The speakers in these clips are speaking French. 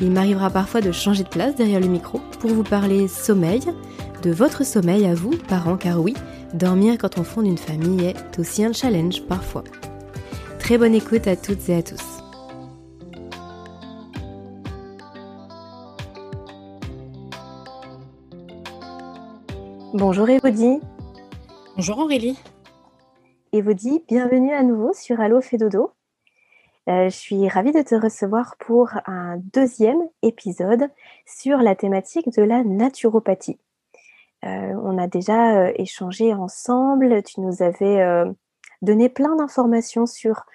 Il m'arrivera parfois de changer de place derrière le micro pour vous parler sommeil, de votre sommeil à vous, parents, car oui, Dormir quand on fonde une famille est aussi un challenge parfois. Très bonne écoute à toutes et à tous. Bonjour Evodie. Bonjour Aurélie. Evodie, bienvenue à nouveau sur Allo Fédodo. Euh, je suis ravie de te recevoir pour un deuxième épisode sur la thématique de la naturopathie. Euh, on a déjà euh, échangé ensemble. Tu nous avais donné plein d'informations sur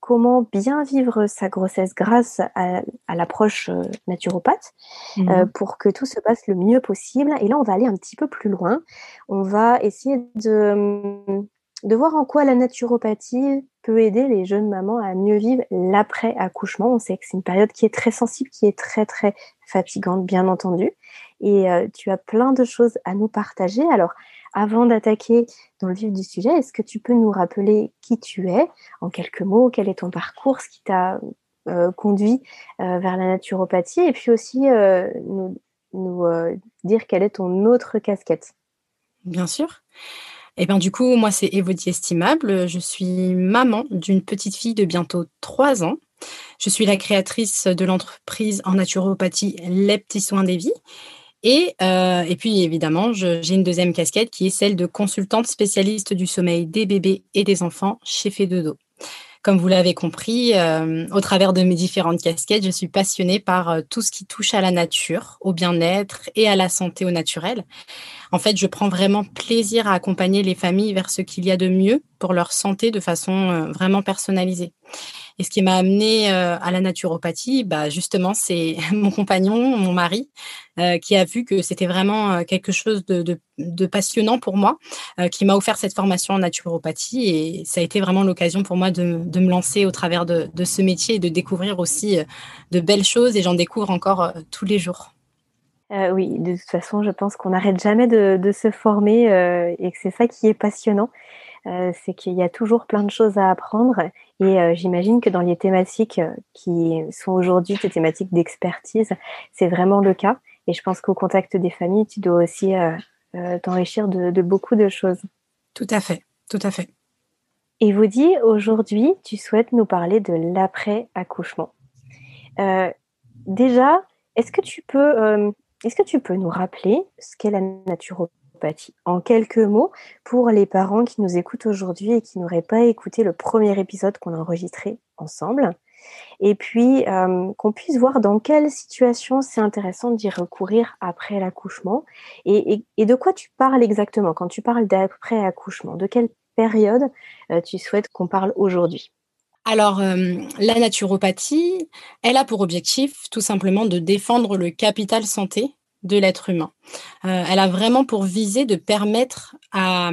comment bien vivre sa grossesse grâce à, l'approche naturopathe mmh pour que tout se passe le mieux possible. Et là, on va aller un petit peu plus loin. On va essayer de, de voir en quoi la naturopathie peut aider les jeunes mamans à mieux vivre l'après-accouchement. On sait que c'est une période qui est très sensible, qui est très, très fatigante, bien entendu et euh, tu as plein de choses à nous partager. Alors, avant d'attaquer dans le vif du sujet, est-ce que tu peux nous rappeler qui tu es en quelques mots, quel est ton parcours, ce qui t'a euh, conduit euh, vers la naturopathie et puis aussi nous, nous dire quelle est ton autre casquette? Bien sûr. Et eh bien, du coup, moi, c'est Evodie Estimable. Je suis maman d'une petite fille de bientôt 3 ans. Je suis la créatrice de l'entreprise en naturopathie Les Petits Soins des Vies. Et, euh, et puis, évidemment, j'ai une deuxième casquette qui est celle de consultante spécialiste du sommeil des bébés et des enfants chez Fedodo. Comme vous l'avez compris, euh, au travers de mes différentes casquettes, je suis passionnée par euh, tout ce qui touche à la nature, au bien-être et à la santé au naturel. En fait, je prends vraiment plaisir à accompagner les familles vers ce qu'il y a de mieux pour leur santé de façon vraiment personnalisée. Et ce qui m'a amené euh, à la naturopathie, bah justement, c'est mon compagnon, mon mari, euh, qui a vu que c'était vraiment euh, quelque chose de, passionnant pour moi, qui m'a offert cette formation en naturopathie. Et ça a été vraiment l'occasion pour moi de, me lancer au travers de, ce métier et de découvrir aussi de belles choses. Et j'en découvre encore tous les jours. oui, de toute façon, je pense qu'on n'arrête jamais de, se former et que c'est ça qui est passionnant. C'est qu'il y a toujours plein de choses à apprendre et euh, j'imagine que dans les thématiques euh, qui sont aujourd'hui des thématiques d'expertise, c'est vraiment le cas. Et je pense qu'au contact des familles, tu dois aussi euh, t'enrichir de, beaucoup de choses. Tout à fait, tout à fait. Et vous dit, aujourd'hui, tu souhaites nous parler de l'après-accouchement. déjà, est-ce que tu peux, est-ce que tu peux nous rappeler ce qu'est la naturopathie en quelques mots, pour les parents qui nous écoutent aujourd'hui et qui n'auraient pas écouté le premier épisode qu'on a enregistré ensemble, et puis euh, qu'on puisse voir dans quelle situation c'est intéressant d'y recourir après l'accouchement, et, de quoi tu parles exactement? Quand tu parles d'après accouchement, de quelle période euh, tu souhaites qu'on parle aujourd'hui? Alors, euh, la naturopathie, elle a pour objectif tout simplement de défendre le capital santé de l'être humain. Euh, elle a vraiment pour visée de permettre à,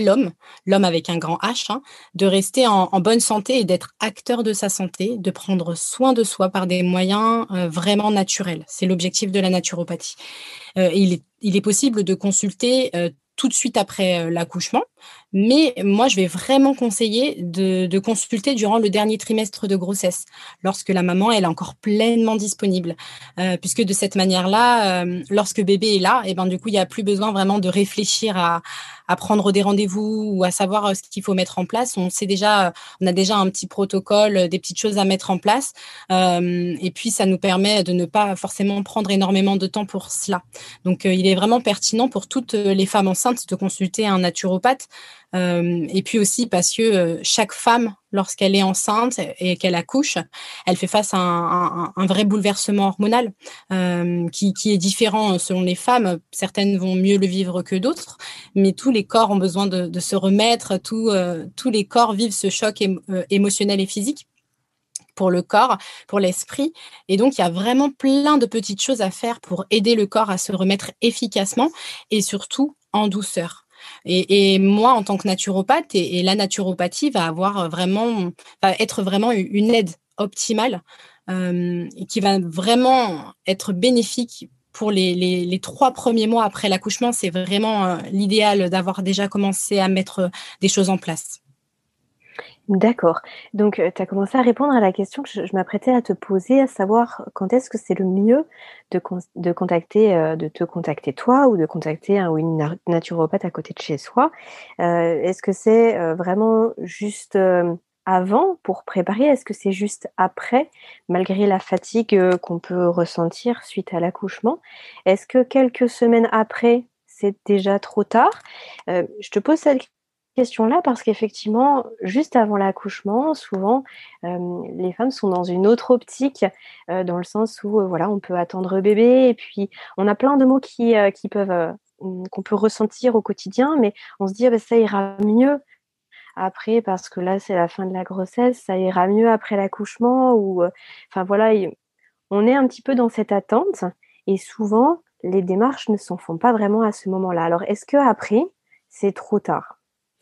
l'homme, l'homme avec un grand H, hein, de rester en, bonne santé et d'être acteur de sa santé, de prendre soin de soi par des moyens euh, vraiment naturels. C'est l'objectif de la naturopathie. Euh, il, est, possible de consulter tout de suite après l'accouchement. Mais moi, je vais vraiment conseiller de, consulter durant le dernier trimestre de grossesse, lorsque la maman elle est encore pleinement disponible, puisque de cette manière-là, lorsque bébé est là, et eh ben du coup, il n'y a plus besoin vraiment de réfléchir à, à prendre des rendez-vous ou à savoir ce qu'il faut mettre en place. On sait déjà, on a déjà un petit protocole, des petites choses à mettre en place, et puis ça nous permet de ne pas forcément prendre énormément de temps pour cela. Donc, il est vraiment pertinent pour toutes les femmes enceintes de consulter un naturopathe. Euh, et puis aussi parce que euh, chaque femme, lorsqu'elle est enceinte et qu'elle accouche, elle fait face à un, vrai bouleversement hormonal euh, qui, est différent selon les femmes. Certaines vont mieux le vivre que d'autres, mais tous les corps ont besoin de, se remettre. tous les corps vivent ce choc émotionnel et physique pour le corps, pour l'esprit. Et donc, il y a vraiment plein de petites choses à faire pour aider le corps à se remettre efficacement et surtout en douceur. Et, moi, en tant que naturopathe, et, la naturopathie va avoir vraiment, va être vraiment une aide optimale euh, qui va vraiment être bénéfique pour les, trois premiers mois après l'accouchement. C'est vraiment euh, l'idéal d'avoir déjà commencé à mettre des choses en place. D'accord. Donc, tu as commencé à répondre à la question que je, m'apprêtais à te poser, à savoir quand est-ce que c'est le mieux de, contacter, de te contacter toi ou de contacter un ou naturopathe à côté de chez soi. est-ce que c'est vraiment juste avant pour préparer? Est-ce que c'est juste après, malgré la fatigue qu'on peut ressentir suite à l'accouchement? Est-ce que quelques semaines après, c'est déjà trop tard? Je te pose cette question-là parce qu'effectivement, juste avant l'accouchement, souvent, euh, les femmes sont dans une autre optique, euh, dans le sens où euh, voilà, on peut attendre bébé et puis on a plein de mots qui, peuvent qu'on peut ressentir au quotidien, mais on se dit ah ben, ça ira mieux après parce que là c'est la fin de la grossesse, ça ira mieux après l'accouchement ou enfin voilà, on est un petit peu dans cette attente et souvent les démarches ne s'en font pas vraiment à ce moment-là. Alors est-ce que après c'est trop tard?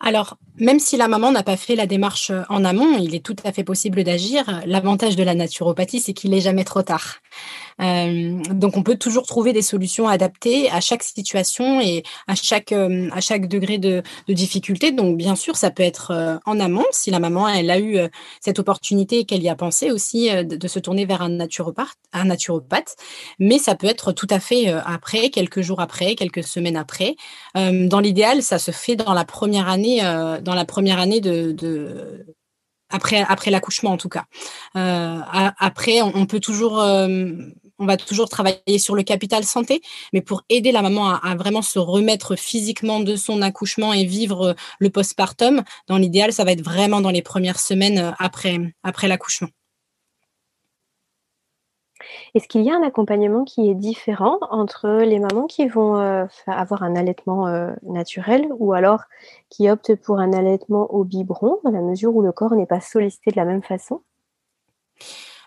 alors, même si la maman n'a pas fait la démarche euh, en amont, il est tout à fait possible d'agir. L'avantage de la naturopathie, c'est qu'il n'est jamais trop tard. Euh, donc, on peut toujours trouver des solutions adaptées à chaque situation et à chaque, euh, à chaque degré de, difficulté. Donc, bien sûr, ça peut être en amont, si la maman elle a eu cette opportunité et qu'elle y a pensé aussi de, se tourner vers un naturopathe, un naturopathe. Mais ça peut être tout à fait après, quelques jours après, quelques semaines après. dans l'idéal, ça se fait dans la première année, dans la première année de, après, l'accouchement en tout cas. après, on, peut toujours on va toujours travailler sur le capital santé, mais pour aider la maman à, vraiment se remettre physiquement de son accouchement et vivre le postpartum, dans l'idéal, ça va être vraiment dans les premières semaines euh, après, après l'accouchement. Est-ce qu'il y a un accompagnement qui est différent entre les mamans qui vont euh, avoir un allaitement euh, naturel ou alors qui optent pour un allaitement au biberon, dans la mesure où le corps n'est pas sollicité de la même façon?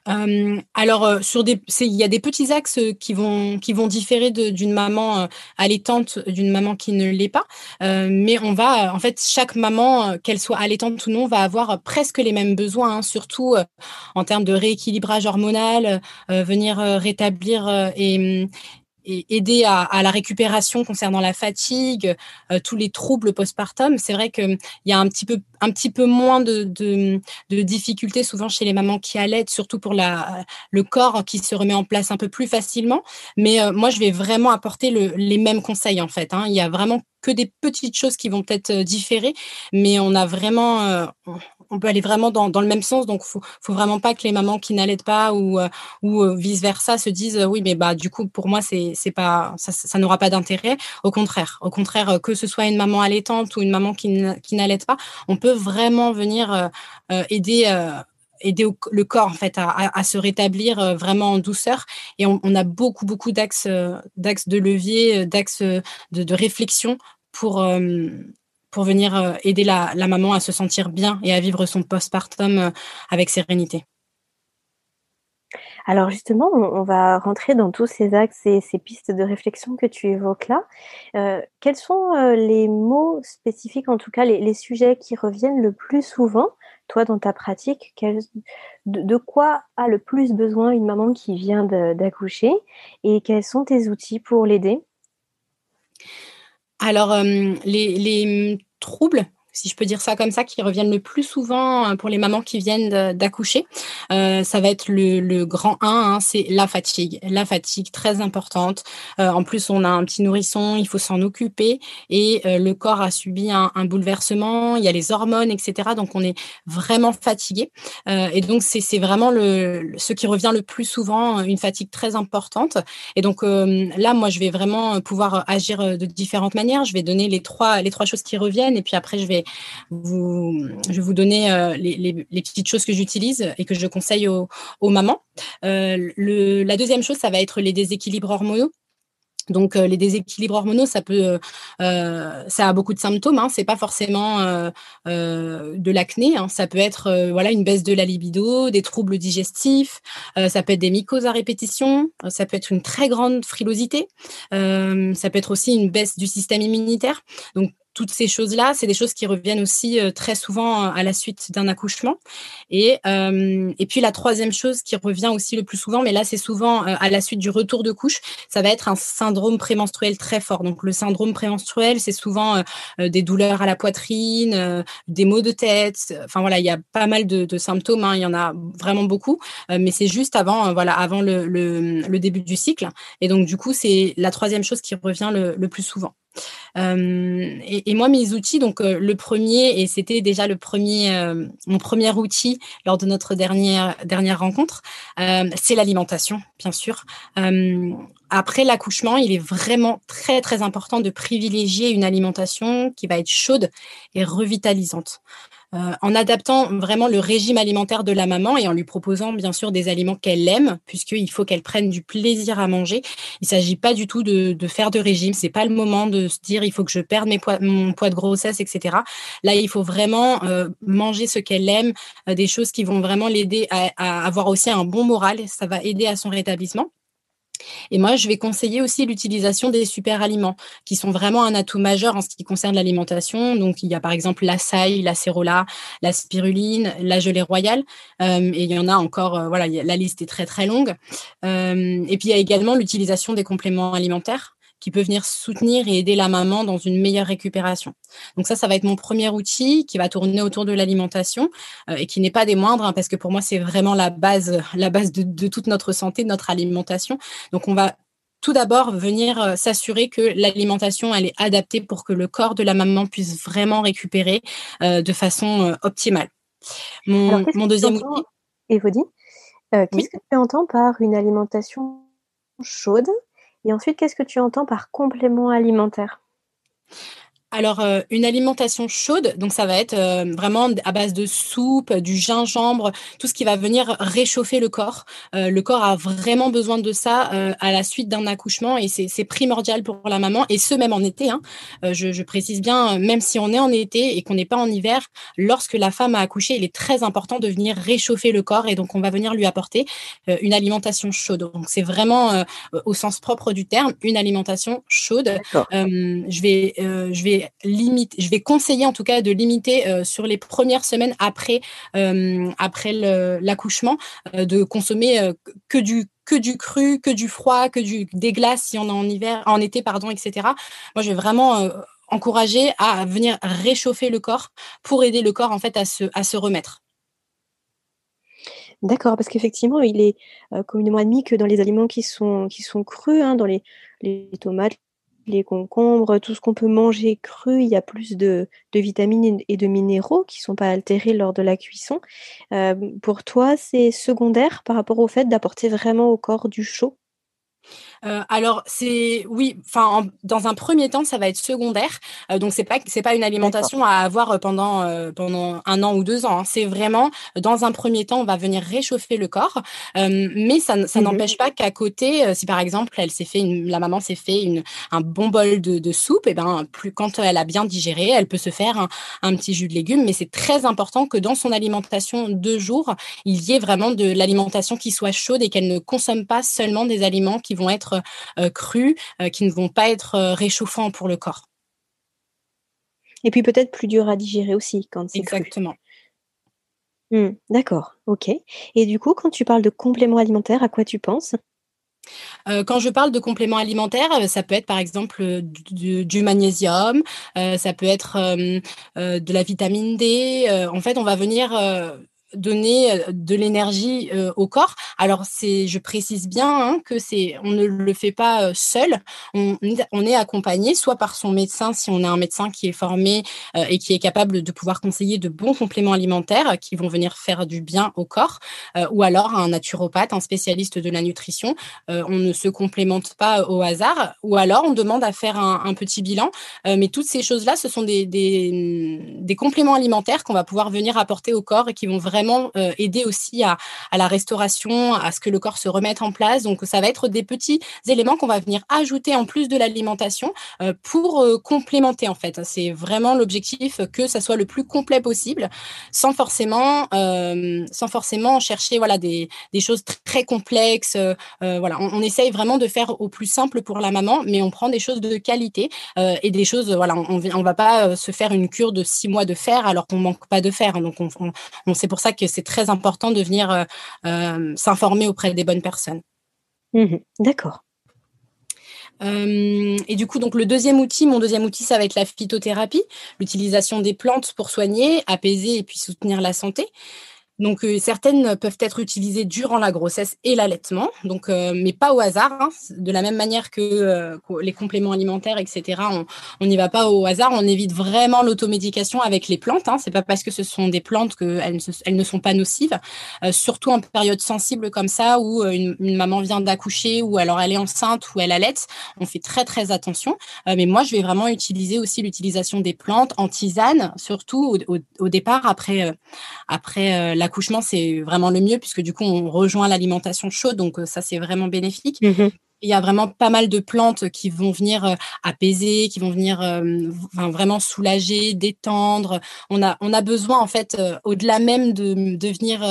Euh, alors, euh, sur des, il y a des petits axes qui vont, qui vont différer d'une maman euh, allaitante d'une maman qui ne l'est pas. mais on va, en fait, chaque maman, qu'elle soit allaitante ou non, va avoir presque les mêmes besoins, hein, surtout en termes de rééquilibrage hormonal, venir rétablir et, et aider à, la récupération concernant la fatigue, euh, tous les troubles postpartum. C'est vrai qu'il y a un petit peu, un petit peu moins de, de, difficultés souvent chez les mamans qui allaitent, surtout pour la, le corps qui se remet en place un peu plus facilement. Mais euh, moi, je vais vraiment apporter le, les mêmes conseils en fait. Hein. Il y a vraiment que des petites choses qui vont peut-être euh, différer, mais on a vraiment, on peut aller vraiment dans, dans le même sens. Donc, faut, faut vraiment pas que les mamans qui n'allaitent pas ou, euh, ou euh, vice versa se disent oui, mais bah du coup pour moi c'est pas ça, ça n'aura pas d'intérêt. Au contraire, au contraire euh, que ce soit une maman allaitante ou une maman qui n'allaite pas, on peut vraiment venir aider aider le corps en fait à, à, se rétablir vraiment en douceur et on, a beaucoup beaucoup d'axes d'axes de levier d'axes de, réflexion pour pour venir euh, aider la, maman à se sentir bien et à vivre son postpartum euh, avec sérénité. Alors justement, on, va rentrer dans tous ces axes et ces pistes de réflexion que tu évoques là. Euh, quels sont les mots spécifiques, en tout cas les, sujets qui reviennent le plus souvent, toi dans ta pratique? De, quoi a le plus besoin une maman qui vient d'accoucher? Et quels sont tes outils pour l'aider? Alors, les, les troubles si je peux dire ça comme ça, qui reviennent le plus souvent euh, pour les mamans qui viennent d'accoucher. Euh, ça va être le, grand 1, hein, c'est la fatigue. La fatigue, très importante. Euh, en plus, on a un petit nourrisson, il faut s'en occuper et le corps a subi un, bouleversement, il y a les hormones, etc. Donc, on est vraiment fatigué. et donc, c'est vraiment le, ce qui revient le plus souvent, une fatigue très importante. Et donc, là, moi, je vais vraiment pouvoir agir de différentes manières. Je vais donner les trois, les trois choses qui reviennent et puis après, je vais je vais vous donner euh, les, petites choses que j'utilise et que je conseille aux, mamans. Euh, la deuxième chose, ça va être les déséquilibres hormonaux. Donc euh, les déséquilibres hormonaux, ça peut, ça a beaucoup de symptômes. Hein. C'est pas forcément de l'acné. Hein. Ça peut être une baisse de la libido, des troubles digestifs. ça peut être des mycoses à répétition. Ça peut être une très grande frilosité. ça peut être aussi une baisse du système immunitaire. Donc toutes ces choses-là, c'est des choses qui reviennent aussi euh, très souvent euh, à la suite d'un accouchement. Et, euh, et puis la troisième chose qui revient aussi le plus souvent, mais là c'est souvent à la suite du retour de couche, ça va être un syndrome prémenstruel très fort. Donc le syndrome prémenstruel, c'est souvent des douleurs à la poitrine, des maux de tête. Enfin voilà, il y a pas mal de, symptômes. Hein, il y en a vraiment beaucoup, mais c'est juste avant, voilà, avant le, le, début du cycle. Et donc du coup, c'est la troisième chose qui revient le plus souvent. Euh, et, moi, mes outils, donc euh, le premier, et c'était déjà euh, mon premier outil lors de notre dernière, dernière rencontre, c'est l'alimentation, bien sûr. après l'accouchement, il est vraiment très, très important de privilégier une alimentation qui va être chaude et revitalisante. Euh, en adaptant vraiment le régime alimentaire de la maman et en lui proposant bien sûr des aliments qu'elle aime, puisqu'il faut qu'elle prenne du plaisir à manger. Il ne s'agit pas du tout de, faire de régime. C'est pas le moment de se dire il faut que je perde mon poids de grossesse, etc. Là, il faut vraiment euh, manger ce qu'elle aime, euh, des choses qui vont vraiment l'aider à avoir aussi un bon moral. Ça va aider à son rétablissement. Et moi, je vais conseiller aussi l'utilisation des super aliments, qui sont vraiment un atout majeur en ce qui concerne l'alimentation. Donc, il y a par exemple la saille, la cérola, la spiruline, la gelée royale. Euh, et il y en a encore, euh, voilà, la liste est très très longue. Euh, et puis, il y a également l'utilisation des compléments alimentaires qui peut venir soutenir et aider la maman dans une meilleure récupération. Donc ça, ça va être mon premier outil qui va tourner autour de l'alimentation euh, et qui n'est pas des moindres hein, parce que pour moi, c'est vraiment la base, la base de, toute notre santé, de notre alimentation. Donc on va tout d'abord venir euh, s'assurer que l'alimentation elle est adaptée pour que le corps de la maman puisse vraiment récupérer euh, de façon optimale. Mon, deuxième outil. Qu'est-ce que tu entends par une alimentation chaude? Et ensuite, qu'est-ce que tu entends par complément alimentaire? Alors, euh, une alimentation chaude, donc ça va être euh, vraiment à base de soupe, du gingembre, tout ce qui va venir réchauffer le corps. Euh, le corps a vraiment besoin de ça à la suite d'un accouchement et c'est primordial pour la maman, et ce même en été. Hein. Je, je, précise bien, même si on est en été et qu'on n'est pas en hiver, lorsque la femme a accouché, il est très important de venir réchauffer le corps et donc on va venir lui apporter une alimentation chaude. Donc c'est vraiment au sens propre du terme une alimentation chaude. je vais, je vais je vais conseiller en tout cas de limiter euh, sur les premières semaines après, euh, après l'accouchement, euh, de consommer que du que du cru, que du froid, que du des glaces si on est en hiver, en été pardon, etc. Moi, je vais vraiment encourager à venir réchauffer le corps pour aider le corps en fait à se à se remettre. D'accord, parce qu'effectivement, il est communément admis que dans les aliments qui sont, qui sont crus, hein, dans les, les tomates, les concombres, tout ce qu'on peut manger cru, il y a plus de, vitamines et de minéraux qui ne sont pas altérés lors de la cuisson. Euh, pour toi, c'est secondaire par rapport au fait d'apporter vraiment au corps du chaud? Euh, alors c'est oui, enfin dans un premier temps ça va être secondaire, euh, donc c'est pas c'est pas une alimentation à avoir euh, pendant pendant un an ou deux ans. Hein. C'est vraiment dans un premier temps on va venir réchauffer le corps, mais ça, ça mmh n'empêche pas qu'à côté, si par exemple elle s'est fait une, la maman s'est fait une, un bon bol de, de soupe, et eh ben plus quand elle a bien digéré, elle peut se faire un, un petit jus de légumes, mais c'est très important que dans son alimentation de jour il y ait vraiment de l'alimentation qui soit chaude et qu'elle ne consomme pas seulement des aliments qui vont être euh, crus, euh, qui ne vont pas être euh, réchauffants pour le corps. Et puis peut-être plus dur à digérer aussi quand c'est Exactement. Hmm, d'accord, ok. Et du coup, quand tu parles de compléments alimentaires, à quoi tu penses? Quand je parle de compléments alimentaires, ça peut être par exemple du, magnésium, ça peut être de la vitamine D. en fait, on va venir donner euh, de l'énergie euh, au corps. Alors c'est, je précise bien hein, que c'est, on ne le fait pas euh, seul. On, est accompagné soit par son médecin si on a un médecin qui est formé et qui est capable de pouvoir conseiller de bons compléments alimentaires qui vont venir faire du bien au corps, ou alors un naturopathe, un spécialiste de la nutrition. on ne se complémente pas au hasard, ou alors on demande à faire un, petit bilan. mais toutes ces choses-là, ce sont des compléments alimentaires qu'on va pouvoir venir apporter au corps et qui vont vraiment euh, aider aussi à, la restauration, à ce que le corps se remette en place. Donc, ça va être des petits éléments qu'on va venir ajouter en plus de l'alimentation euh, pour euh, complémenter, en fait. C'est vraiment l'objectif que ça soit le plus complet possible, sans forcément, sans forcément chercher voilà, des, choses très complexes. voilà, on, essaye vraiment de faire au plus simple pour la maman, mais on prend des choses de qualité et des choses, voilà, on ne va pas se faire une cure de six mois de fer alors qu'on manque pas de fer. Donc, on c'est pour ça que c'est très important de venir euh, euh, s'informer auprès des bonnes personnes. Mmh d'accord. Euh, et du coup, donc le deuxième outil, mon deuxième outil, ça va être la phytothérapie, l'utilisation des plantes pour soigner, apaiser et puis soutenir la santé. Donc euh, certaines peuvent être utilisées durant la grossesse et l'allaitement, euh, mais pas au hasard. Hein. De la même manière que euh, les compléments alimentaires, etc. On n'y va pas au hasard. On évite vraiment l'automédication avec les plantes. Hein. C'est pas parce que ce sont des plantes qu'elles elles ne sont pas nocives. surtout en période sensible comme ça, où une, maman vient d'accoucher, ou alors elle est enceinte, ou elle allaite, on fait très très attention. mais moi, je vais vraiment utiliser aussi l'utilisation des plantes en tisane, surtout au, départ après après l'accouchement, c'est vraiment le mieux puisque du coup, on rejoint l'alimentation chaude. Donc, euh, ça, c'est vraiment bénéfique. Mmh il y a vraiment pas mal de plantes qui vont venir euh, apaiser, qui vont venir euh, vraiment soulager, détendre. On a, on a besoin, en fait, euh, au-delà même de, de venir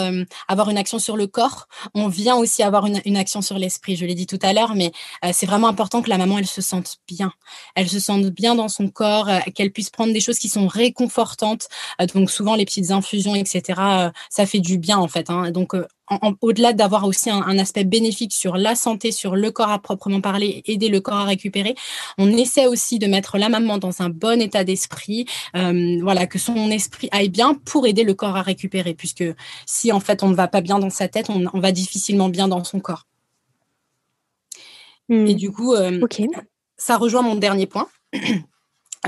avoir une action sur le corps, on vient aussi avoir une, une action sur l'esprit. Je l'ai dit tout à l'heure, mais c'est vraiment important que la maman, elle se sente bien. Elle se sente bien dans son corps, qu'elle puisse prendre des choses qui sont réconfortantes. donc, souvent, les petites infusions, etc., ça fait du bien, en fait. Hein. Donc, au-delà d'avoir aussi un, aspect bénéfique sur la santé, sur le corps à proprement parler, aider le corps à récupérer, on essaie aussi de mettre la maman dans un bon état d'esprit, euh, voilà, que son esprit aille bien pour aider le corps à récupérer, puisque si en fait on ne va pas bien dans sa tête, on, va difficilement bien dans son corps. Et hmm. du coup, euh, ça rejoint mon dernier point.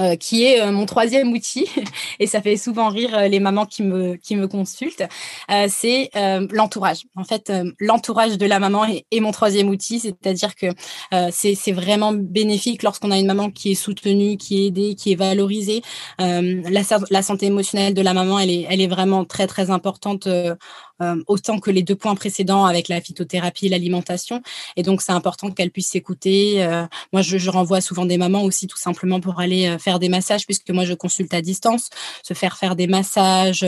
Euh, qui est euh, mon troisième outil, et ça fait souvent rire euh, les mamans qui me, qui me consultent, c'est l'entourage. En fait, l'entourage de la maman est, mon troisième outil, c'est-à-dire que c'est vraiment bénéfique lorsqu'on a une maman qui est soutenue, qui est aidée, qui est valorisée. La, la, santé émotionnelle de la maman, elle est, elle est vraiment très, très importante autant que les deux points précédents avec la phytothérapie et l'alimentation. Et donc, c'est important qu'elle puisse s'écouter. Euh, moi, je, je, renvoie souvent des mamans aussi, tout simplement pour aller euh, faire des massages, puisque moi, je consulte à distance, se faire faire des massages,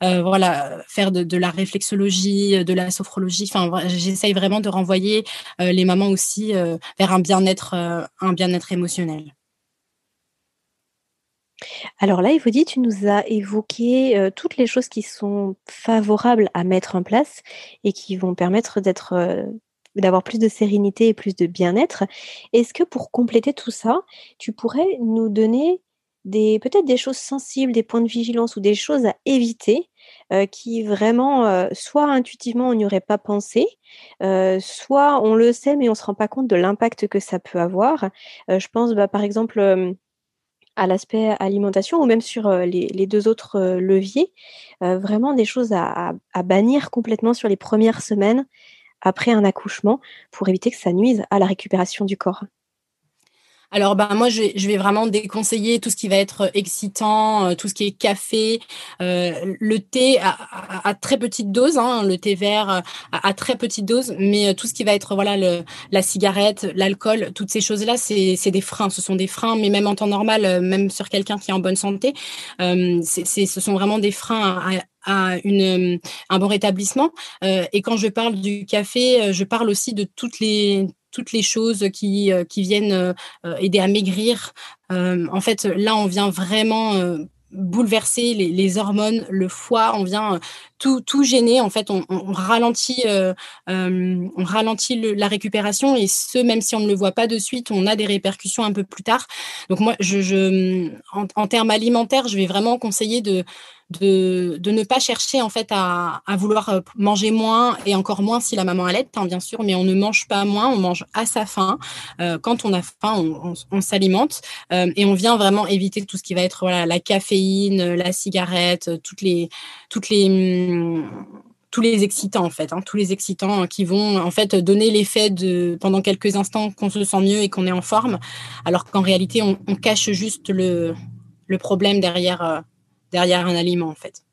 voilà, faire de, de, la réflexologie, de la sophrologie. Enfin, j'essaye vraiment de renvoyer les mamans aussi vers un bien-être, un bien-être émotionnel. Alors là, dit, tu nous as évoqué euh, toutes les choses qui sont favorables à mettre en place et qui vont permettre d'être, euh, d'avoir plus de sérénité et plus de bien-être. Est-ce que pour compléter tout ça, tu pourrais nous donner des, peut-être des choses sensibles, des points de vigilance ou des choses à éviter euh, qui vraiment, soit intuitivement on n'y aurait pas pensé, soit on le sait mais on ne se rend pas compte de l'impact que ça peut avoir? je pense bah, par exemple à l'aspect alimentation ou même sur les, deux autres leviers, vraiment des choses à, bannir complètement sur les premières semaines après un accouchement pour éviter que ça nuise à la récupération du corps. Alors, ben, moi, je vais, vraiment déconseiller tout ce qui va être excitant, euh, tout ce qui est café, euh, le thé à, très petite dose, hein, le thé vert euh, à, très petite dose, mais tout ce qui va être voilà le, la cigarette, l'alcool, toutes ces choses-là, c'est des freins. Ce sont des freins, mais même en temps normal, même sur quelqu'un qui est en bonne santé, c'est ce sont vraiment des freins à, une, un bon rétablissement. et quand je parle du café, je parle aussi de toutes les toutes les choses qui, euh, qui viennent euh, aider à maigrir. Euh, en fait, là, on vient vraiment bouleverser les, hormones, le foie, on vient tout, tout gêner. En fait, on, ralentit, on ralentit la récupération et ce, même si on ne le voit pas de suite, on a des répercussions un peu plus tard. Donc moi, je, en, termes alimentaires, je vais vraiment conseiller de, de, ne pas chercher en fait à, vouloir manger moins et encore moins si la maman allait, hein, bien sûr, mais on ne mange pas moins, on mange à sa faim. quand on a faim, on, s'alimente et on vient vraiment éviter tout ce qui va être voilà, la caféine, la cigarette, toutes les, toutes les hum, tous les excitants en fait, hein, tous les excitants qui vont en fait donner l'effet de pendant quelques instants qu'on se sent mieux et qu'on est en forme, alors qu'en réalité on, cache juste le, problème derrière, euh, derrière un aliment en fait.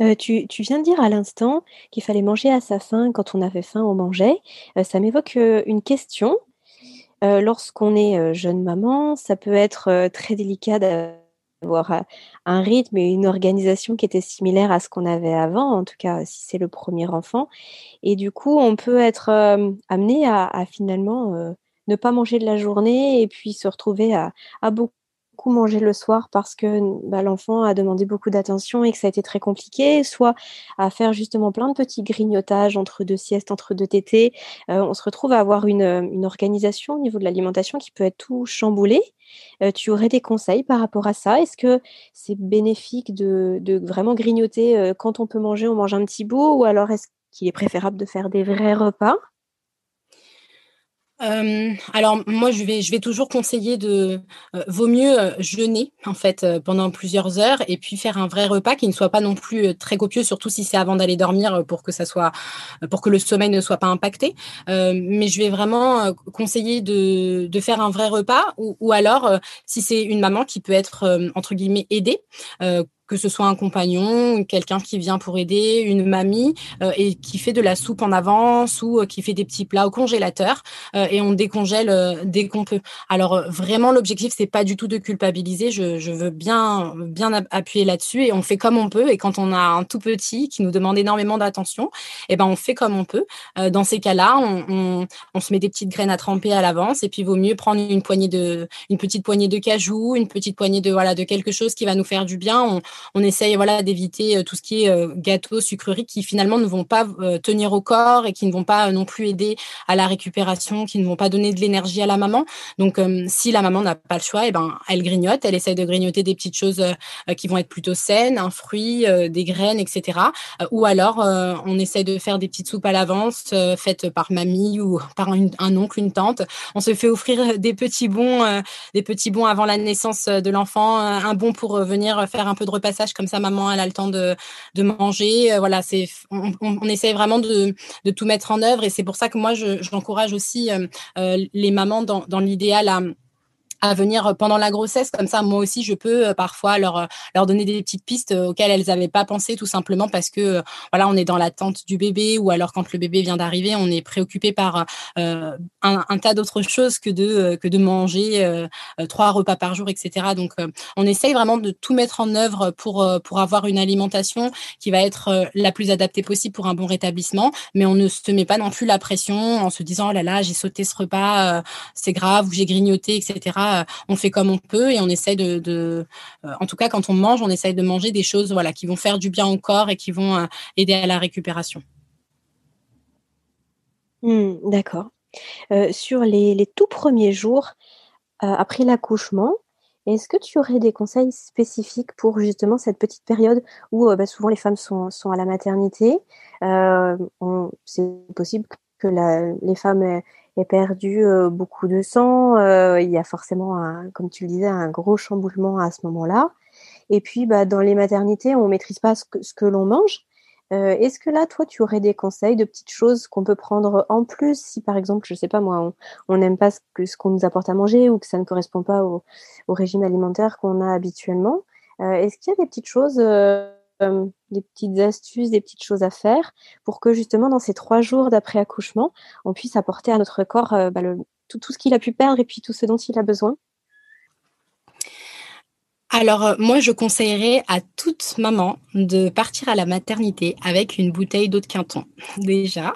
Euh, tu, viens de dire à l'instant qu'il fallait manger à sa faim. Quand on avait faim, on mangeait. Euh, ça m'évoque une question. Lorsqu'on est jeune maman, ça peut être très délicat avoir un rythme et une organisation qui était similaire à ce qu'on avait avant, en tout cas si c'est le premier enfant. Et du coup, on peut être amené à, finalement ne pas manger de la journée et puis se retrouver à beaucoup manger le soir parce que bah, l'enfant a demandé beaucoup d'attention et que ça a été très compliqué, soit à faire justement plein de petits grignotages entre deux siestes, entre deux tétés. Euh, on se retrouve à avoir une, une, organisation au niveau de l'alimentation qui peut être tout chamboulée. Euh, tu aurais des conseils par rapport à ça? Est-ce que c'est bénéfique de, vraiment grignoter euh, quand on peut manger, on mange un petit bout, ou alors est-ce qu'il est préférable de faire des vrais repas? Alors moi je vais je vais toujours conseiller de vaut mieux jeûner en fait pendant plusieurs heures et puis faire un vrai repas qui ne soit pas non plus très copieux surtout si c'est avant d'aller dormir pour que ça soit pour que le sommeil ne soit pas impacté. Mais je vais vraiment conseiller de, de faire un vrai repas ou, ou alors si c'est une maman qui peut être entre guillemets aidée que ce soit un compagnon, quelqu'un qui vient pour aider, une mamie euh, et qui fait de la soupe en avance ou euh, qui fait des petits plats au congélateur euh, et on décongèle dès qu'on peut. Alors vraiment l'objectif c'est pas du tout de culpabiliser, je, je veux bien bien appuyer là-dessus et on fait comme on peut et quand on a un tout petit qui nous demande énormément d'attention, eh ben on fait comme on peut. dans ces cas-là, on, on, on, se met des petites graines à tremper à l'avance et puis il vaut mieux prendre une poignée de une petite poignée de cajou, une petite poignée de voilà de quelque chose qui va nous faire du bien. On essaye voilà d'éviter euh, tout ce qui est euh, gâteaux, sucreries qui finalement ne vont pas euh, tenir au corps et qui ne vont pas non plus aider à la récupération, qui ne vont pas donner de l'énergie à la maman. Donc si la maman n'a pas le choix, eh ben elle grignote, elle essaye de grignoter des petites choses qui vont être plutôt saines, un fruit, des graines, etc. Ou alors on essaye de faire des petites soupes à l'avance faites par mamie ou par un oncle, une tante. On se fait offrir des petits bons, des petits bons avant la naissance de l'enfant, un bon pour venir faire un peu de repas comme ça maman elle a le temps de, de manger. Euh, voilà, c'est on, on, essaye vraiment de, de, tout mettre en œuvre et c'est pour ça que moi j'encourage aussi euh, euh, les mamans dans, dans l'idéal à à venir pendant la grossesse. Comme ça, moi aussi, je peux euh, parfois leur, euh, leur donner des petites pistes euh, auxquelles elles n'avaient pas pensé, tout simplement parce que voilà, on est dans l'attente du bébé ou alors quand le bébé vient d'arriver, on est préoccupé par un, un, tas d'autres choses que de, que de manger trois repas par jour, etc. Donc, on essaye vraiment de tout mettre en œuvre pour, pour avoir une alimentation qui va être la plus adaptée possible pour un bon rétablissement, mais on ne se met pas non plus la pression en se disant, oh là là, j'ai sauté ce repas, c'est grave, ou j'ai grignoté, etc euh, on fait comme on peut et on essaye de, euh, en tout cas, quand on mange, on essaye de manger des choses voilà, qui vont faire du bien au corps et qui vont euh, aider à la récupération. Hmm, d'accord. sur les, tout premiers jours après l'accouchement, est-ce que tu aurais des conseils spécifiques pour justement cette petite période où bah, souvent les femmes sont, à la maternité C'est possible que les femmes ait perdu euh, beaucoup de sang. Euh, il y a forcément, un, comme tu le disais, un gros chamboulement à ce moment-là. Et puis, bah, dans les maternités, on maîtrise pas ce que, que l'on mange. Euh, Est-ce que là, toi, tu aurais des conseils de petites choses qu'on peut prendre en plus si, par exemple, je sais pas moi, on n'aime pas ce qu'on ce qu'on nous apporte à manger ou que ça ne correspond pas au, au régime alimentaire qu'on a habituellement euh, Est-ce qu'il y a des petites choses des petites astuces, des petites choses à faire pour que justement dans ces trois jours d'après accouchement, on puisse apporter à notre corps euh, bah, tout, ce qu'il a pu perdre et puis tout ce dont il a besoin alors, euh, moi, je conseillerais à toute maman de partir à la maternité avec une bouteille d'eau de Quinton. Déjà,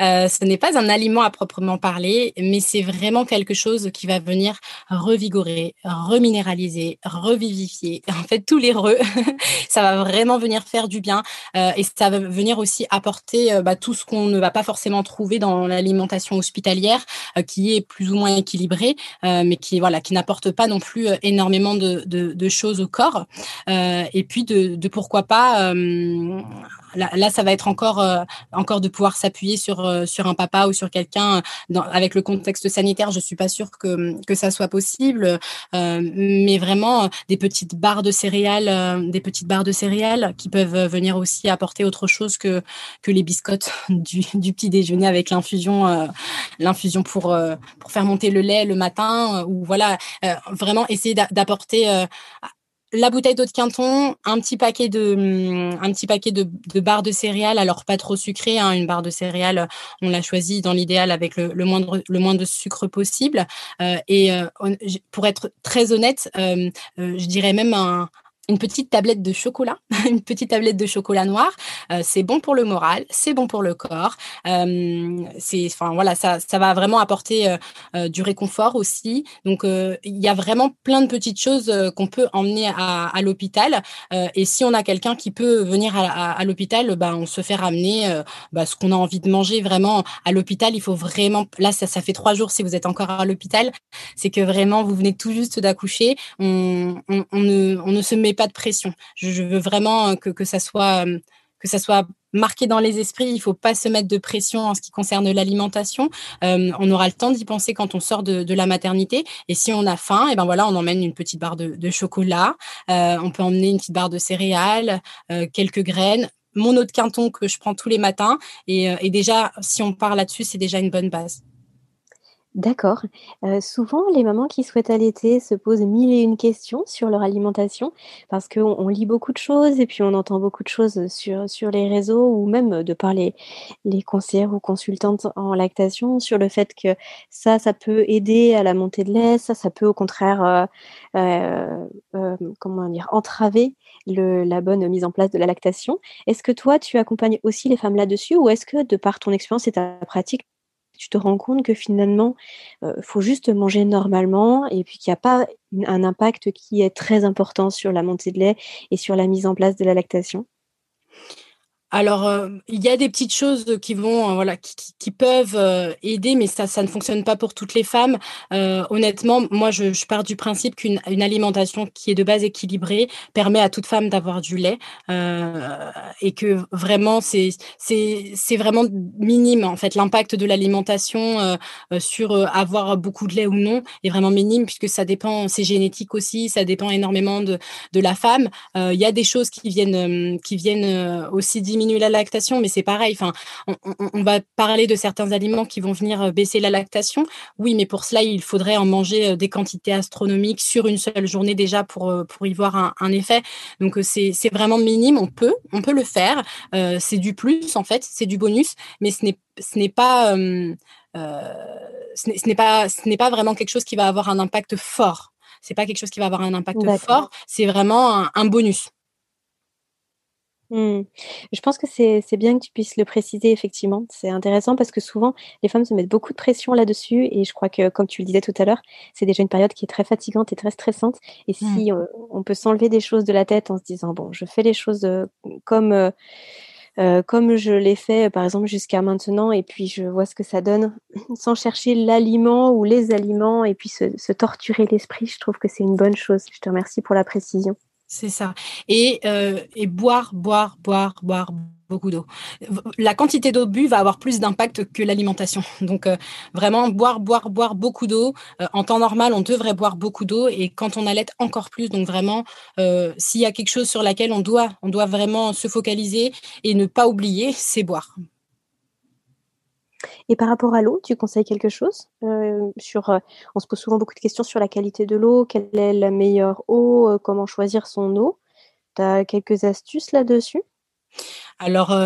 euh, ce n'est pas un aliment à proprement parler, mais c'est vraiment quelque chose qui va venir revigorer, reminéraliser, revivifier. En fait, tous les re, ça va vraiment venir faire du bien euh, et ça va venir aussi apporter bah, tout ce qu'on ne va pas forcément trouver dans l'alimentation hospitalière, qui est plus ou moins équilibrée, mais qui n'apporte pas non plus énormément de, de, de choses au corps. Euh, et puis de, de pourquoi pas euh, Là, ça va être encore, euh, encore de pouvoir s'appuyer sur, euh, sur un papa ou sur quelqu'un. Avec le contexte sanitaire, je suis pas sûre que, que ça soit possible. Euh, mais vraiment, des petites barres de céréales, des petites barres de céréales qui peuvent venir aussi apporter autre chose que, que les biscottes du, du petit déjeuner avec l'infusion, l'infusion pour, pour faire monter le lait le matin. ou voilà, vraiment essayer d'apporter la bouteille d'eau de Quinton, un petit paquet de, un petit paquet de, barres de céréales, alors pas trop sucré. Hein, une barre de céréales, on l'a choisie dans l'idéal avec le moins de sucre possible. Euh, et euh, pour être très honnête, euh, je dirais même un, une petite tablette de chocolat, une petite tablette de chocolat noir. Euh, c'est bon pour le moral, c'est bon pour le corps. Euh, c'est, enfin voilà, ça, ça va vraiment apporter euh, du réconfort aussi. Donc il y a vraiment plein de petites choses qu'on peut emmener à, l'hôpital. et si on a quelqu'un qui peut venir à, l'hôpital, bah, on se fait ramener bah, ce qu'on a envie de manger vraiment à l'hôpital. Il faut vraiment, là ça, ça fait trois jours si vous êtes encore à l'hôpital, c'est que vraiment vous venez tout juste d'accoucher. On, on, on, ne, on ne se met pas de pression. Je, veux vraiment euh, que, que ça soit euh, que ça soit marqué dans les esprits. Il faut pas se mettre de pression en ce qui concerne l'alimentation. Euh, on aura le temps d'y penser quand on sort de, la maternité. Et si on a faim, et eh ben voilà, on emmène une petite barre de, chocolat. on peut emmener une petite barre de céréales, quelques graines. Mon eau de quinton que je prends tous les matins. Et déjà, si on part là-dessus, c'est déjà une bonne base. D'accord. Euh, souvent, les mamans qui souhaitent allaiter se posent mille et une questions sur leur alimentation parce qu'on on lit beaucoup de choses et puis on entend beaucoup de choses sur, les réseaux ou même de par les, les conseillères ou consultantes en lactation sur le fait que ça, ça peut aider à la montée de lait, ça, ça peut au contraire, euh, euh, dire, entraver la bonne mise en place de la lactation. Est-ce que toi, tu accompagnes aussi les femmes là-dessus ou est-ce que de par ton expérience et ta pratique, tu te rends compte que finalement, il euh, faut juste manger normalement et puis qu'il n'y a pas un impact qui est très important sur la montée de lait et sur la mise en place de la lactation? Alors, euh, il y a des petites choses qui vont, euh, voilà, qui, peuvent euh, aider, mais ça, ça ne fonctionne pas pour toutes les femmes. honnêtement, moi, je, pars du principe qu'une une alimentation qui est de base équilibrée permet à toute femme d'avoir du lait et que vraiment, c'est c'est vraiment minime en fait l'impact de l'alimentation sur avoir beaucoup de lait ou non est vraiment minime puisque ça dépend, c'est génétique aussi, ça dépend énormément de de la femme. Il y a des choses qui viennent qui viennent aussi diminuer la lactation, mais c'est pareil. Enfin, on, va parler de certains aliments qui vont venir euh, baisser la lactation. Oui, mais pour cela, il faudrait en manger euh, des quantités astronomiques sur une seule journée déjà pour, euh, pour y voir un, effet. Donc, c'est vraiment minime. On peut, on peut le faire. c'est du plus, en fait, c'est du bonus, mais ce n'est ce n'est pas ce n'est pas ce n'est pas vraiment quelque chose qui va avoir un impact fort. C'est pas quelque chose qui va avoir un impact fort. C'est vraiment un bonus. Mmh. Je pense que c'est bien que tu puisses le préciser effectivement. C'est intéressant parce que souvent les femmes se mettent beaucoup de pression là-dessus et je crois que comme tu le disais tout à l'heure, c'est déjà une période qui est très fatigante et très stressante et mmh. si, euh, on peut s'enlever des choses de la tête en se disant: «Bon, je fais les choses, euh, comme, euh, comme je l'ai fait, par exemple jusqu'à maintenant et puis je vois ce que ça donne», sans chercher l'aliment ou les aliments et puis se se torturer l'esprit, je trouve que c'est une bonne chose. Je te remercie pour la précision. C'est ça. Et, euh, et boire, boire, boire, boire beaucoup d'eau. La quantité d'eau bu va avoir plus d'impact que l'alimentation. Donc euh, vraiment boire, boire, boire beaucoup d'eau. Euh, en temps normal, on devrait boire beaucoup d'eau et quand on allait encore plus. Donc vraiment, s'il y a quelque chose sur laquelle on doit, on doit vraiment se focaliser et ne pas oublier, c'est boire. Et par rapport à l'eau, tu conseilles quelque chose? Euh, sur, euh, On se pose souvent beaucoup de questions sur la qualité de l'eau, quelle est la meilleure eau, euh, comment choisir son eau. Tu as quelques astuces là-dessus? Alors,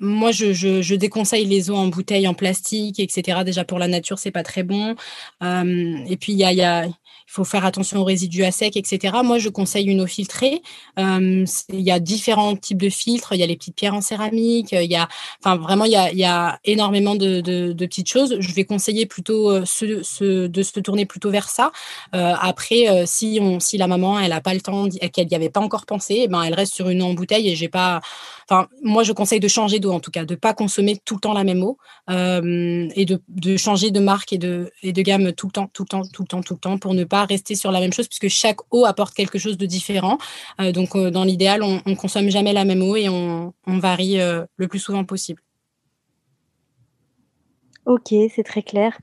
moi, je, déconseille les eaux en bouteille, en plastique, etc. Déjà, pour la nature, c'est pas très bon. Et puis, il y a, il faut faire attention aux résidus à sec, etc. Moi, je conseille une eau filtrée. Euh, il y a différents types de filtres. Il y a les petites pierres en céramique. Il y a, enfin, vraiment, il y a, énormément de, petites choses. Je vais conseiller plutôt de se tourner plutôt vers ça. après, si, la maman, elle n'a pas le temps, qu'elle n'y avait pas encore pensé, eh ben, elle reste sur une eau en bouteille et j'ai pas Enfin, moi, je conseille de changer d'eau en tout cas, de pas consommer tout le temps la même eau euh, et de, changer de marque et de, et de gamme tout le temps, tout le temps, tout le temps, tout le temps, pour ne pas rester sur la même chose, puisque chaque eau apporte quelque chose de différent. Euh, donc, euh, dans l'idéal, on, ne consomme jamais la même eau et on, varie le plus souvent possible. Ok, c'est très clair.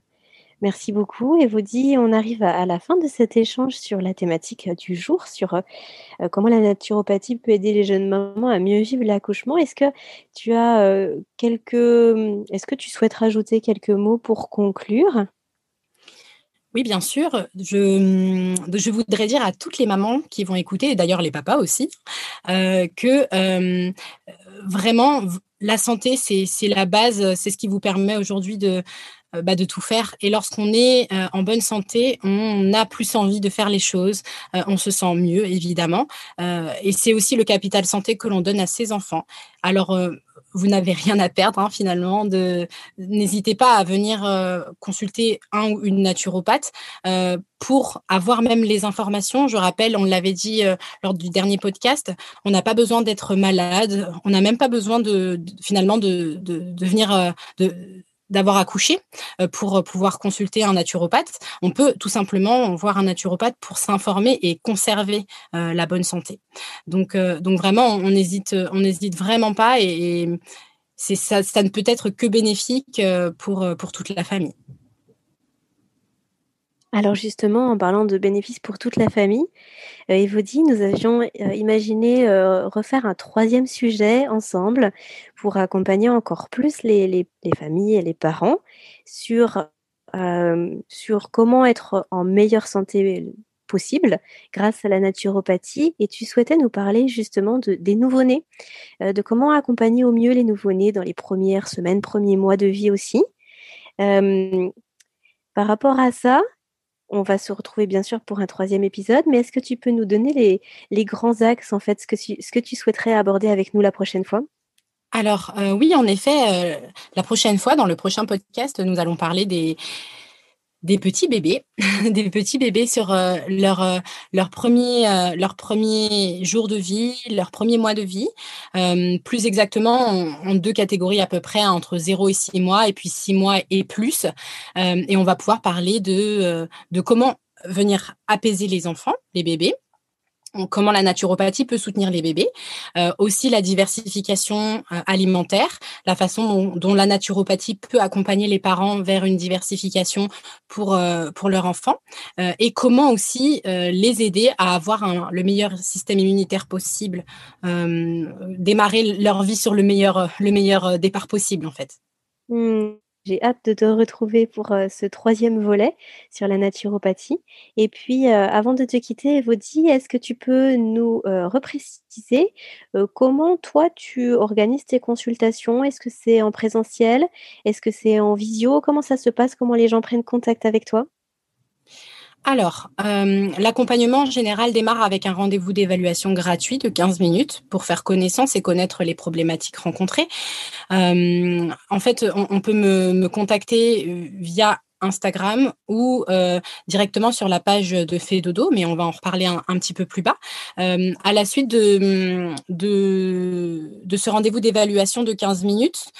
Merci beaucoup. Dit, on arrive à, la fin de cet échange sur la thématique euh, du jour, sur euh, euh, comment la naturopathie peut aider les jeunes mamans à mieux vivre l'accouchement. Est-ce que tu as quelques, est-ce que tu souhaites rajouter quelques mots pour conclure? Oui, bien sûr. Je, hum, je, voudrais dire à toutes les mamans qui vont écouter, et d'ailleurs les papas aussi, que vraiment, la santé, c'est la base, c'est ce qui vous permet aujourd'hui de, euh, bah, tout faire. Et lorsqu'on est euh, en bonne santé, on a plus envie de faire les choses, euh, on se sent mieux, évidemment. et c'est aussi le capital santé que l'on donne à ses enfants. Alors, vous n'avez rien à perdre hein, finalement. N'hésitez pas à venir consulter un ou une naturopathe pour avoir même les informations. Je rappelle, on l'avait dit lors du dernier podcast, on n'a pas besoin d'être malade, on n'a même pas besoin de, finalement de, de, de venir de d'avoir accouché euh, pour euh, pouvoir consulter un naturopathe. On peut tout simplement voir un naturopathe pour s'informer et conserver euh, la bonne santé. Donc, vraiment, on n'hésite, vraiment pas et, ça, ne peut être que bénéfique pour toute la famille. Alors justement, en parlant de bénéfices pour toute la famille, euh, Evodie, nous avions euh, imaginé euh, refaire un troisième sujet ensemble pour accompagner encore plus les, familles et les parents sur, sur comment être en meilleure santé possible grâce à la naturopathie. Et tu souhaitais nous parler justement de, des nouveau-nés, de comment accompagner au mieux les nouveau-nés dans les premières semaines, premiers mois de vie aussi. par rapport à ça, on va se retrouver bien sûr pour un troisième épisode, mais est-ce que tu peux nous donner les, grands axes, en fait, ce que, tu, souhaiterais aborder avec nous la prochaine fois? Alors euh, oui, en effet, euh, la prochaine fois, dans le prochain podcast, nous allons parler des, des petits bébés, des petits bébés sur euh, leur, euh, leur, premier, euh, jour de vie, leur premier mois de vie, plus exactement en, deux catégories à peu près, hein, entre 0 et 6 mois, et puis 6 mois et plus. et on va pouvoir parler de, de comment venir apaiser les enfants, les bébés, comment la naturopathie peut soutenir les bébés, euh, aussi la diversification euh, alimentaire, la façon dont, la naturopathie peut accompagner les parents vers une diversification pour, euh, pour leur enfant, et comment aussi les aider à avoir le meilleur système immunitaire possible, démarrer leur vie sur le meilleur, le meilleur départ possible en fait. Mmh. J'ai hâte de te retrouver pour ce troisième volet sur la naturopathie. Et puis, avant de te quitter, Evody, est-ce que tu peux nous repréciser comment toi tu organises tes consultations? Est-ce que c'est en présentiel? Est-ce que c'est en visio? Comment ça se passe? Comment les gens prennent contact avec toi? Alors, euh, l'accompagnement général démarre avec un rendez-vous d'évaluation gratuit de 15 minutes pour faire connaissance et connaître les problématiques rencontrées. Euh, en fait, on, peut me, contacter euh, via Instagram ou directement sur la page de Fait Dodo, mais on va en reparler un, petit peu plus bas. à la suite de, de ce rendez-vous d'évaluation de 15 minutes,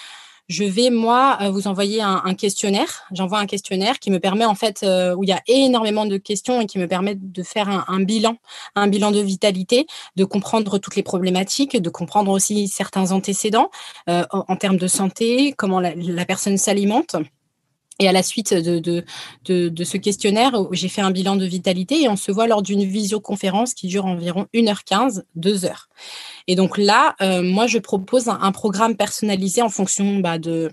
je vais moi euh, vous envoyer un, questionnaire. J'envoie un questionnaire qui me permet en fait euh, où il y a énormément de questions et qui me permet de faire un, bilan, un bilan de vitalité, de comprendre toutes les problématiques, de comprendre aussi certains antécédents euh, en, termes de santé, comment la personne s'alimente. Et à la suite de, de, ce questionnaire, j'ai fait un bilan de vitalité et on se voit lors d'une visioconférence qui dure environ 1h15, 2 heures. Et donc là, euh, moi, je propose un, programme personnalisé en fonction bah, de,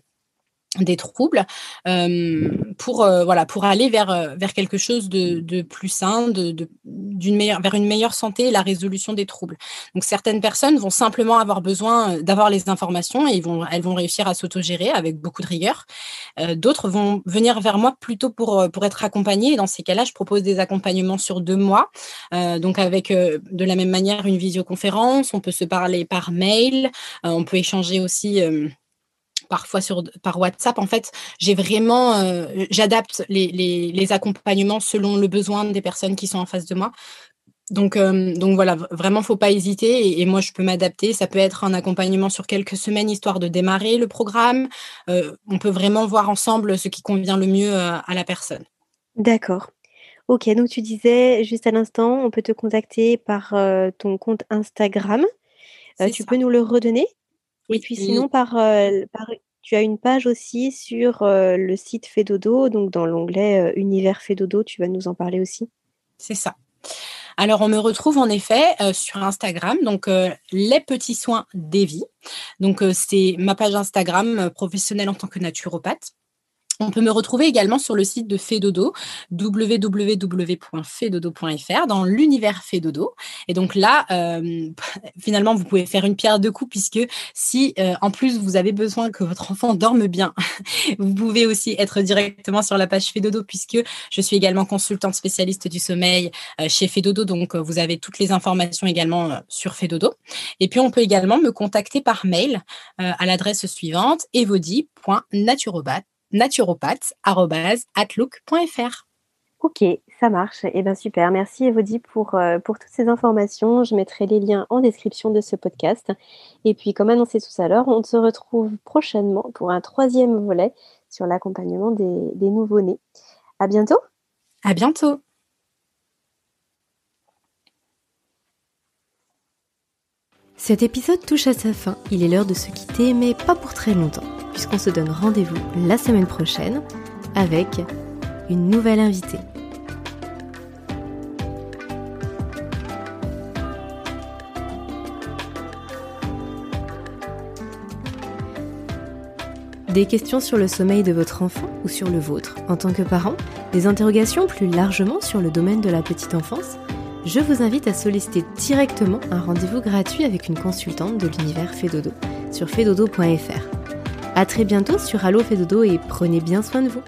des troubles euh, pour euh, voilà pour aller vers euh, vers quelque chose de, de plus sain de d'une meilleure vers une meilleure santé et la résolution des troubles. Donc certaines personnes vont simplement avoir besoin d'avoir les informations et ils vont elles vont réussir à s'autogérer avec beaucoup de rigueur. D'autres vont venir vers moi plutôt pour pour être accompagnées dans ces cas-là je propose des accompagnements sur deux mois donc avec de la même manière une visioconférence on peut se parler par mail on peut échanger aussi parfois sur par WhatsApp. En fait, j'ai vraiment, euh, j'adapte les, les, les, accompagnements selon le besoin des personnes qui sont en face de moi. Donc, euh, donc voilà, vraiment, faut pas hésiter. Et, moi, je peux m'adapter. Ça peut être un accompagnement sur quelques semaines, histoire de démarrer le programme. Euh, on peut vraiment voir ensemble ce qui convient le mieux à, la personne. D'accord. Ok, donc tu disais juste à l'instant, on peut te contacter par ton compte Instagram. tu peux nous le redonner? Et puis sinon, par, tu as une page aussi sur le site Fedodo, donc dans l'onglet Univers Fedodo, tu vas nous en parler aussi? C'est ça. Alors, on me retrouve en effet sur Instagram, donc les petits soins d'Evie. Donc, c'est ma page Instagram professionnelle en tant que naturopathe. On peut me retrouver également sur le site de Fedodo, www.fedodo.fr, dans l'univers Fedodo. Et donc là, euh, finalement, vous pouvez faire une pierre deux coups, puisque si euh, en plus vous avez besoin que votre enfant dorme bien, vous pouvez aussi être directement sur la page Fedodo, puisque je suis également consultante spécialiste du sommeil euh, chez Fedodo. Donc vous avez toutes les informations également sur Fedodo. Et puis on peut également me contacter par mail à l'adresse suivante evodi.naturobat naturopathe.outlook.fr. Ok, ça marche. Eh bien super. Merci Evody pour, euh, pour toutes ces informations. Je mettrai les liens en description de ce podcast. Et puis comme annoncé tout à l'heure, on se retrouve prochainement pour un troisième volet sur l'accompagnement des, des nouveau-nés. À bientôt. À bientôt. Cet épisode touche à sa fin. Il est l'heure de se quitter, mais pas pour très longtemps puisqu'on se donne rendez-vous la semaine prochaine avec une nouvelle invitée. Des questions sur le sommeil de votre enfant ou sur le vôtre en tant que parent Des interrogations plus largement sur le domaine de la petite enfance Je vous invite à solliciter directement un rendez-vous gratuit avec une consultante de l'univers Fedodo sur fedodo.fr. A très bientôt sur Allo Fedodo et prenez bien soin de vous.